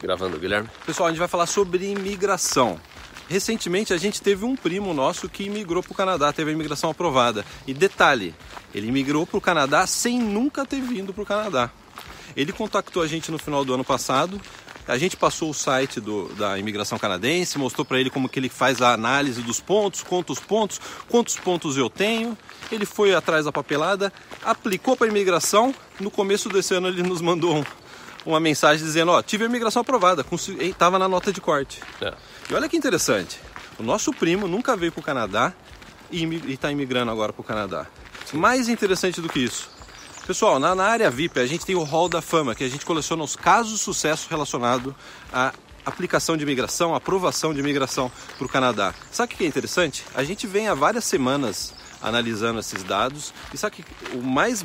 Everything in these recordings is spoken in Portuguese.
Gravando, Guilherme. Pessoal, a gente vai falar sobre imigração. Recentemente a gente teve um primo nosso que imigrou para o Canadá, teve a imigração aprovada. E detalhe, ele imigrou para o Canadá sem nunca ter vindo para o Canadá. Ele contactou a gente no final do ano passado. A gente passou o site do, da imigração canadense, mostrou para ele como que ele faz a análise dos pontos, quantos pontos, quantos pontos eu tenho. Ele foi atrás da papelada, aplicou para a imigração. No começo desse ano ele nos mandou um, uma mensagem dizendo, ó, tive a imigração aprovada, estava na nota de corte. É. E olha que interessante, o nosso primo nunca veio para o Canadá e está imigrando agora para o Canadá. Sim. Mais interessante do que isso, pessoal, na, na, área VIP a gente tem o Hall da Fama, que a gente coleciona os casos de sucesso relacionados à aplicação de imigração, aprovação de imigração para o Canadá. Sabe o que é interessante? A gente vem há várias semanas analisando esses dados e sabe que o mais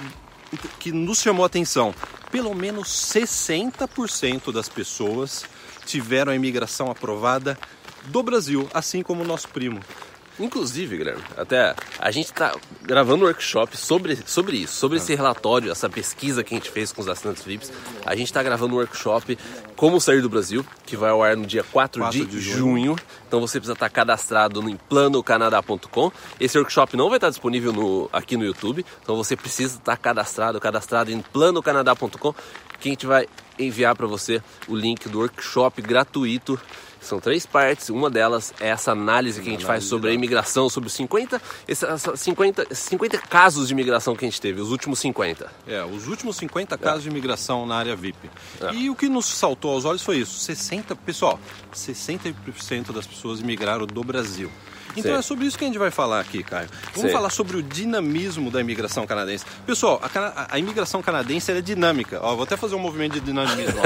que nos chamou a atenção, pelo menos 60% das pessoas tiveram a imigração aprovada do Brasil, assim como o nosso primo. Inclusive, Guilherme, até a gente está gravando um workshop sobre, sobre isso, sobre esse relatório, essa pesquisa que a gente fez com os assinantes VIPs. A gente está gravando um workshop Como Sair do Brasil, que vai ao ar no dia 4, 4 de, de junho. junho. Então você precisa estar cadastrado no planocanadá.com. Esse workshop não vai estar disponível no, aqui no YouTube, então você precisa estar cadastrado, cadastrado em planocanadá.com, que a gente vai enviar para você o link do workshop gratuito são três partes. Uma delas é essa análise que a gente faz sobre a imigração, sobre 50, esses 50, 50 casos de imigração que a gente teve, os últimos 50. É, os últimos 50 é. casos de imigração na área VIP. É. E o que nos saltou aos olhos foi isso: 60, pessoal, 60% das pessoas imigraram do Brasil. Então é sobre isso que a gente vai falar aqui, Caio. Vamos falar sobre o dinamismo da imigração canadense. Pessoal, a, a imigração canadense é dinâmica. Ó, vou até fazer um movimento de dinamismo.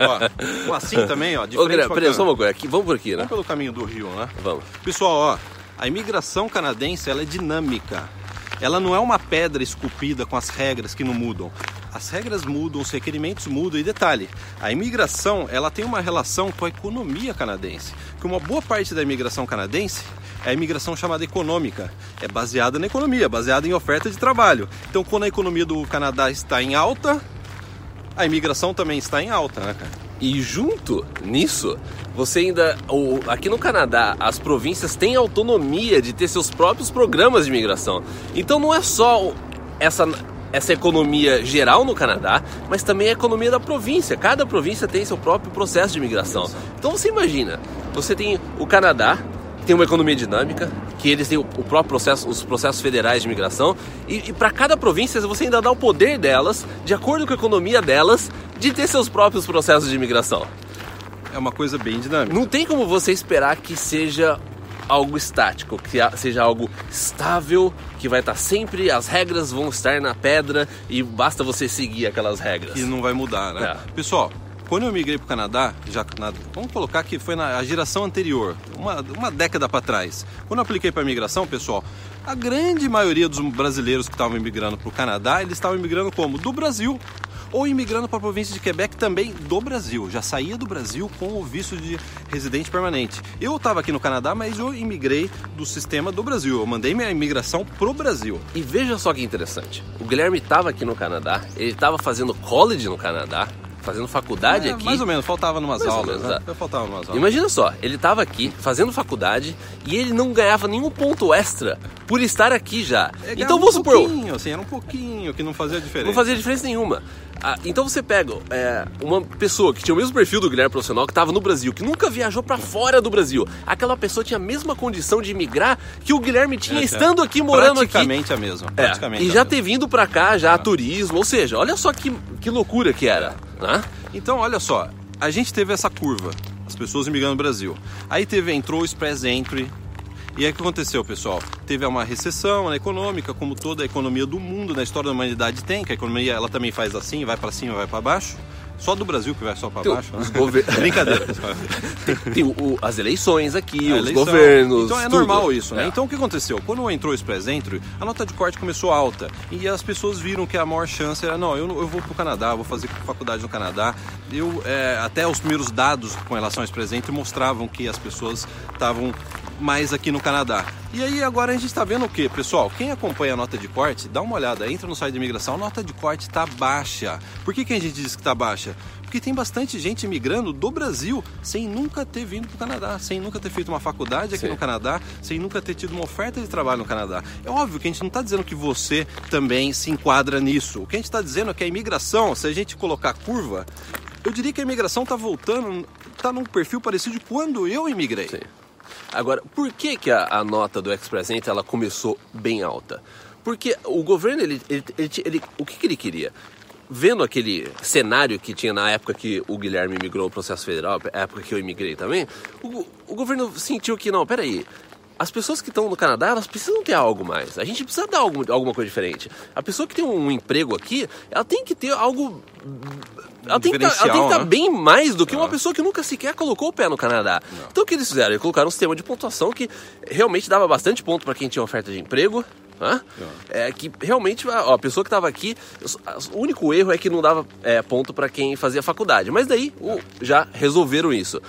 ó. ó, assim também, ó. De Ô, frente peraí, só uma coisa. Aqui, vamos por aqui, né? Vamos pelo caminho do rio, né? Vamos. Pessoal, ó, a imigração canadense ela é dinâmica. Ela não é uma pedra esculpida com as regras que não mudam. As regras mudam, os requerimentos mudam e detalhe, a imigração ela tem uma relação com a economia canadense. Que uma boa parte da imigração canadense é a imigração chamada econômica. É baseada na economia, baseada em oferta de trabalho. Então, quando a economia do Canadá está em alta, a imigração também está em alta, né, cara? E junto nisso, você ainda. Aqui no Canadá, as províncias têm autonomia de ter seus próprios programas de imigração. Então não é só essa, essa economia geral no Canadá, mas também a economia da província. Cada província tem seu próprio processo de imigração. Então você imagina, você tem o Canadá, tem uma economia dinâmica, que eles têm o, próprio processo, os processos federais de imigração, e, e para cada província você ainda dá o poder delas, de acordo com a economia delas, de ter seus próprios processos de imigração. É uma coisa bem dinâmica. Não tem como você esperar que seja algo estático, que seja algo estável, que vai estar sempre, as regras vão estar na pedra e basta você seguir aquelas regras. E não vai mudar, né? É. Pessoal, quando eu migrei para o Canadá, já na, vamos colocar que foi na geração anterior, uma, uma década para trás. Quando eu apliquei para a imigração, pessoal, a grande maioria dos brasileiros que estavam imigrando para o Canadá, eles estavam imigrando como? Do Brasil ou imigrando para a província de Quebec também do Brasil. Já saía do Brasil com o visto de residente permanente. Eu estava aqui no Canadá, mas eu imigrei do sistema do Brasil. Eu mandei minha imigração pro Brasil. E veja só que interessante. O Guilherme estava aqui no Canadá, ele estava fazendo college no Canadá, fazendo faculdade é, aqui. Mais ou menos, faltava numas mais aulas. Menos, né? Eu faltava numas aulas. Imagina só, ele estava aqui fazendo faculdade e ele não ganhava nenhum ponto extra por estar aqui já. É, então vamos um supor. Pouquinho, assim, era um pouquinho que não fazia diferença. Não fazia diferença nenhuma. Ah, então você pega é, uma pessoa que tinha o mesmo perfil do Guilherme profissional, que estava no Brasil, que nunca viajou para fora do Brasil. Aquela pessoa tinha a mesma condição de imigrar que o Guilherme tinha é, estando aqui, morando praticamente aqui. A mesma, é, praticamente e já ter vindo para cá, já a turismo. Ou seja, olha só que, que loucura que era. Né? Então, olha só, a gente teve essa curva, as pessoas imigrando no Brasil. Aí teve, entrou o Express Entry, e aí o que aconteceu, pessoal? Teve uma recessão né, econômica, como toda a economia do mundo, na história da humanidade tem, que a economia ela também faz assim, vai para cima, vai para baixo. Só do Brasil que vai só para baixo. Né? Gover... Brincadeira. tem, tem o, as eleições aqui, a os eleição. governos. Então é tudo. normal isso, né? É. Então o que aconteceu? Quando entrou o Express Entry, a nota de corte começou alta. E as pessoas viram que a maior chance era: não, eu, eu vou para o Canadá, vou fazer faculdade no Canadá. Eu, é, até os primeiros dados com relação ao Express Entry mostravam que as pessoas estavam mais aqui no Canadá. E aí agora a gente está vendo o que, pessoal? Quem acompanha a nota de corte, dá uma olhada, entra no site de imigração, a nota de corte está baixa. Por que, que a gente diz que está baixa? porque tem bastante gente imigrando do Brasil sem nunca ter vindo para o Canadá, sem nunca ter feito uma faculdade aqui Sim. no Canadá, sem nunca ter tido uma oferta de trabalho no Canadá. É óbvio que a gente não está dizendo que você também se enquadra nisso. O que a gente está dizendo é que a imigração, se a gente colocar curva, eu diria que a imigração está voltando, está num perfil parecido de quando eu imigrei. Sim. Agora, por que, que a, a nota do Express Entry ela começou bem alta? Porque o governo, ele, ele, ele- ele- o que, que ele queria? Vendo aquele cenário que tinha na época que o Guilherme migrou ao processo federal, época que eu imigrei também, o, o governo sentiu que, não, peraí, as pessoas que estão no Canadá, elas precisam ter algo mais. A gente precisa dar algo, alguma coisa diferente. A pessoa que tem um emprego aqui, ela tem que ter algo... Ela tem que tá- estar né? bem mais do que uma pessoa que nunca sequer colocou o pé no Canadá. Então o que eles fizeram? Eles colocaram um sistema de pontuação que realmente dava bastante ponto para quem tinha oferta de emprego. né? É, que realmente ó, a pessoa que estava aqui, o único erro é que não dava é, ponto para quem fazia faculdade. Mas daí o- já resolveram isso.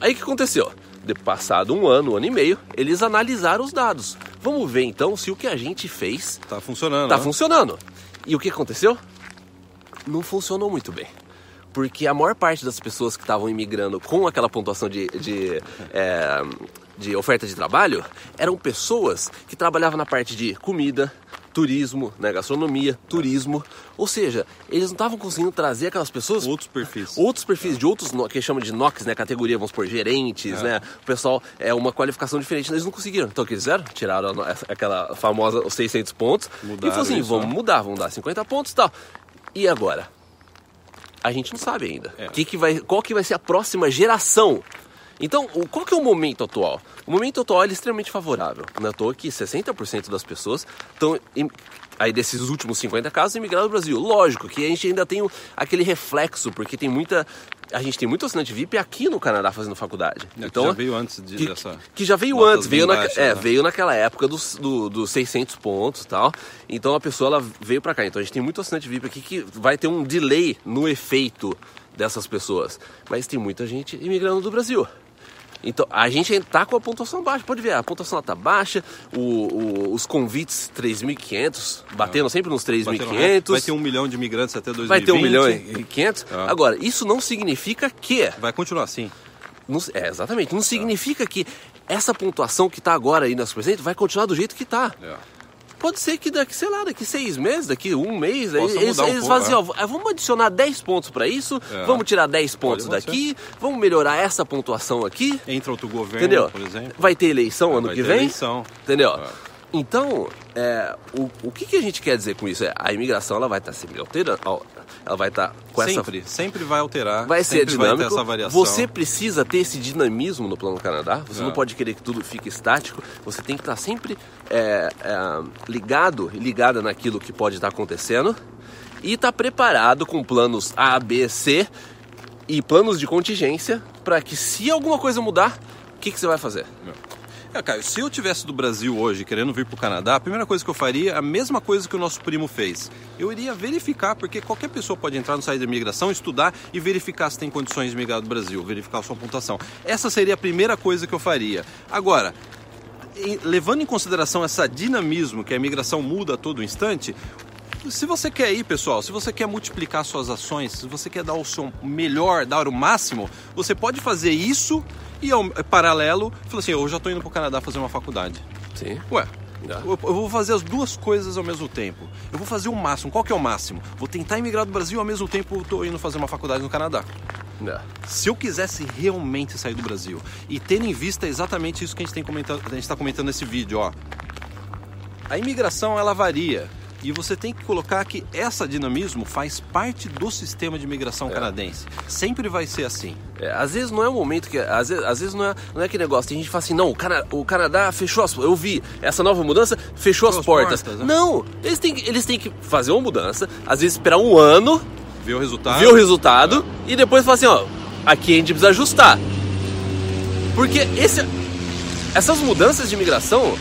Aí o que aconteceu? De passado um ano, um ano e meio, eles analisaram os dados. Vamos ver então se o que a gente fez Tá funcionando. tá né? funcionando. E o que aconteceu? Não funcionou muito bem. Porque a maior parte das pessoas que estavam imigrando com aquela pontuação de, de, é, de oferta de trabalho eram pessoas que trabalhavam na parte de comida, turismo, né, gastronomia, turismo. Ou seja, eles não estavam conseguindo trazer aquelas pessoas Outros perfis. outros perfis de outros que chama de NOCs, né? Categoria, vamos por gerentes, né? O pessoal é uma qualificação diferente, eles não conseguiram. Então o que eles fizeram? Tiraram aquela famosa os 600 pontos e Mudaram falou assim, isso, vamos né? mudar, vamos dar 50 pontos e tal. E agora? A gente não sabe ainda. É. Que que vai, qual que vai ser a próxima geração? Então, o- qual que é o momento atual? O momento atual é extremamente favorável. Não é à toa que 60% das pessoas estão, aí desses últimos 50 casos, imigraram do Brasil. Lógico que a gente ainda tem aquele reflexo, porque tem muita... A gente tem muito assinante VIP aqui no Canadá fazendo faculdade. É, que então, já veio antes de- que, dessa que já veio antes, veio, na, baixas, é, né? veio naquela época dos, do, dos 600 pontos e tal. Então a pessoa ela veio pra cá. Então a gente tem muito assinante VIP aqui que vai ter um delay no efeito dessas pessoas. Mas tem muita gente imigrando do Brasil. Então a gente ainda tá com a pontuação baixa. Pode ver, a pontuação ela tá baixa, o- o- os convites 3.500, batendo sempre nos Bateram recorde. 3.500. Vai ter um milhão de imigrantes até 2020. Vai ter um milhão e 500. Ah. Agora, isso não significa que Vai continuar assim. não- é, exatamente. Não significa que essa pontuação que está agora aí nesse presente vai continuar do jeito que está. É. Pode ser que daqui, sei lá, daqui seis meses, daqui um mês, Possa eles, um eles ó, "Ah, vamos adicionar 10 pontos para isso, É. vamos tirar 10 pontos Pode daqui, vamos melhorar essa pontuação aqui, Entra outro governo, entendeu? por exemplo. Vai ter eleição ano Vai que ter vem, eleição. entendeu? É. Então, é, o, o que, que a gente quer dizer com isso? É, a imigração ela vai estar sempre alterando, ela vai estar com essa sempre, sempre vai alterar. vai ser sempre Vai dinâmico. essa variação. Você precisa ter esse dinamismo no plano Canadá. Você É. não pode querer que tudo fique estático. Você tem que estar sempre é, é, ligado e ligada naquilo que pode estar acontecendo e estar preparado com planos A, B, C e planos de contingência para que se alguma coisa mudar, o que, que você vai fazer? Caio, se eu tivesse do Brasil hoje querendo vir pro Canadá, a primeira coisa que eu faria é a mesma coisa que o nosso primo fez. Eu iria verificar, porque qualquer pessoa pode entrar no site da imigração, estudar e verificar se tem condições de migrar do Brasil, verificar a sua pontuação. Essa seria a primeira coisa que eu faria. Agora, levando em consideração esse dinamismo que a imigração muda a todo instante, se você quer ir, pessoal, se você quer multiplicar suas ações, se você quer dar o seu melhor, dar o máximo, você pode fazer isso e ao paralelo, falar assim, eu já estou indo para o Canadá fazer uma faculdade. Sim. Ué, eu, vou fazer as duas coisas ao mesmo tempo. Eu vou fazer o máximo. Qual que é o máximo? Vou tentar emigrar do Brasil ao mesmo tempo estou indo fazer uma faculdade no Canadá. É. Se eu quisesse realmente sair do Brasil e ter em vista exatamente isso que a gente tem comentado, a gente está comentando nesse vídeo, ó. A imigração ela varia e você tem que colocar que essa dinamismo faz parte do sistema de imigração canadense. Sempre vai ser assim. É, às vezes não é o momento que. Às vezes, às vezes não, é, não é aquele negócio. Tem gente que fala assim, não, o, Cana, o Canadá fechou as Eu vi essa nova mudança, fechou as as portas. portas, né? Não! Eles têm, que- eles têm que fazer uma mudança, às vezes esperar um ano, Ver o resultado. ver o resultado e depois falar assim, ó, aqui a gente precisa ajustar. Porque esse, essas mudanças de imigração,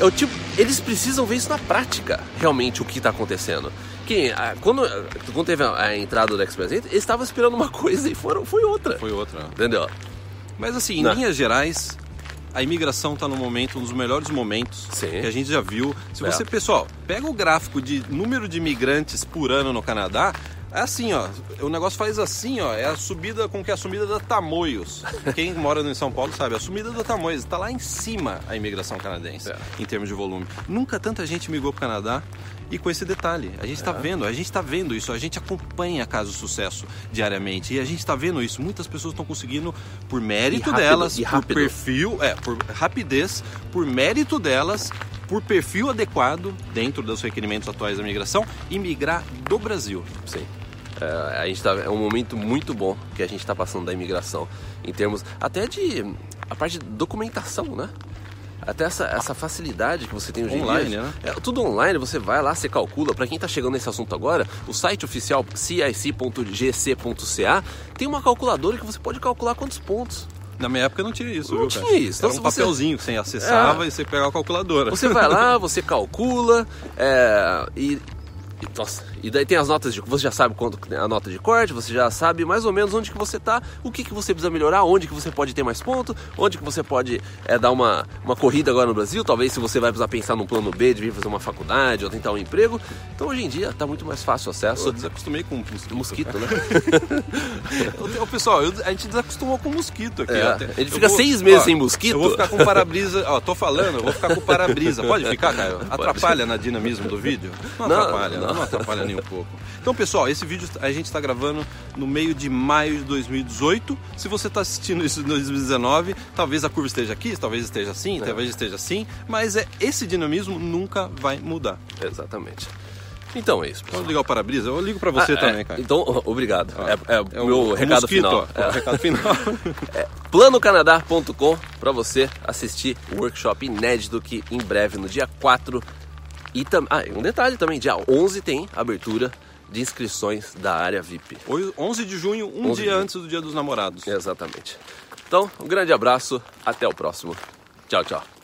é o tipo, eles precisam ver isso na prática, realmente, o que está acontecendo. Que, ah, quando, quando teve a, a entrada do Express eles estavam esperando uma coisa e foram, foi outra. Foi outra. Entendeu? Mas assim, em Não. linhas gerais, a imigração está no momento, um dos melhores momentos Sim. que a gente já viu. Se É. você, pessoal, pega o gráfico de número de imigrantes por ano no Canadá, É assim, ó. O negócio faz assim, ó. É a subida com que é a subida da Tamoios. Quem mora em São Paulo sabe, a subida da Tamoios. Está lá em cima a imigração canadense, É. em termos de volume. Nunca tanta gente migrou para o Canadá. E com esse detalhe, a gente está É. vendo, a gente está vendo isso, a gente acompanha caso sucesso diariamente e a gente está vendo isso. Muitas pessoas estão conseguindo por mérito rápido, delas, por perfil, é, por rapidez, por mérito delas, por perfil adequado dentro dos requerimentos atuais da migração e migrar do Brasil. Sim. É, a gente tá, é um momento muito bom que a gente está passando da imigração, em termos até de a parte de documentação, né? Até essa, essa facilidade que você tem hoje em Online, dia. né? É, tudo online, você vai lá, você calcula. Para quem está chegando nesse assunto agora, o site oficial cic.gc.ca tem uma calculadora que você pode calcular quantos pontos. Na minha época não tinha isso, Não viu, tinha cara? isso. Era Então, um se você- papelzinho que você acessava É. e você pegava a calculadora. Você vai lá, você calcula é, e, e- nossa, e daí tem as notas de. Você já sabe quanto a nota de corte, você já sabe mais ou menos onde que você tá, o que, que você precisa melhorar, onde que você pode ter mais ponto, onde que você pode é, dar uma, uma corrida agora no Brasil, talvez se você vai precisar pensar num plano B de vir fazer uma faculdade ou tentar um emprego. Então hoje em dia tá muito mais fácil o Eu acesso. desacostumei com mosquito. Mosquito, né? Ô, pessoal, eu- a gente desacostumou com mosquito aqui. É, ó. ele Eu fica seis meses sem mosquito. Eu vou ficar com para-brisa. Ó, tô falando, eu vou ficar com para-brisa. Pode ficar, Caio? Atrapalha na dinamismo do vídeo? Não, Não, atrapalha, não. Não. atrapalha nem um pouco. Então, pessoal, esse vídeo a gente está gravando no meio de maio de 2018. Se você está assistindo isso em 2019, talvez a curva esteja aqui, talvez esteja assim, talvez esteja assim, mas é esse dinamismo nunca vai mudar. Exatamente. Então é isso. pessoal. Vamos ligar o para-brisa? Eu ligo para você Ah, também, é, Caio. Então, obrigado. Ó, É, é o meu recado mosquito, final. ó, É. o recado final. planocanadá.com para você assistir o workshop inédito que em breve, no dia 4 e tam... ah, um detalhe também, dia 11 tem abertura de inscrições da área VIP. Hoje, 11 de junho, um 11 de dia junho. antes do Dia dos Namorados. Exatamente. Então, um grande abraço, até o próximo. Tchau, tchau.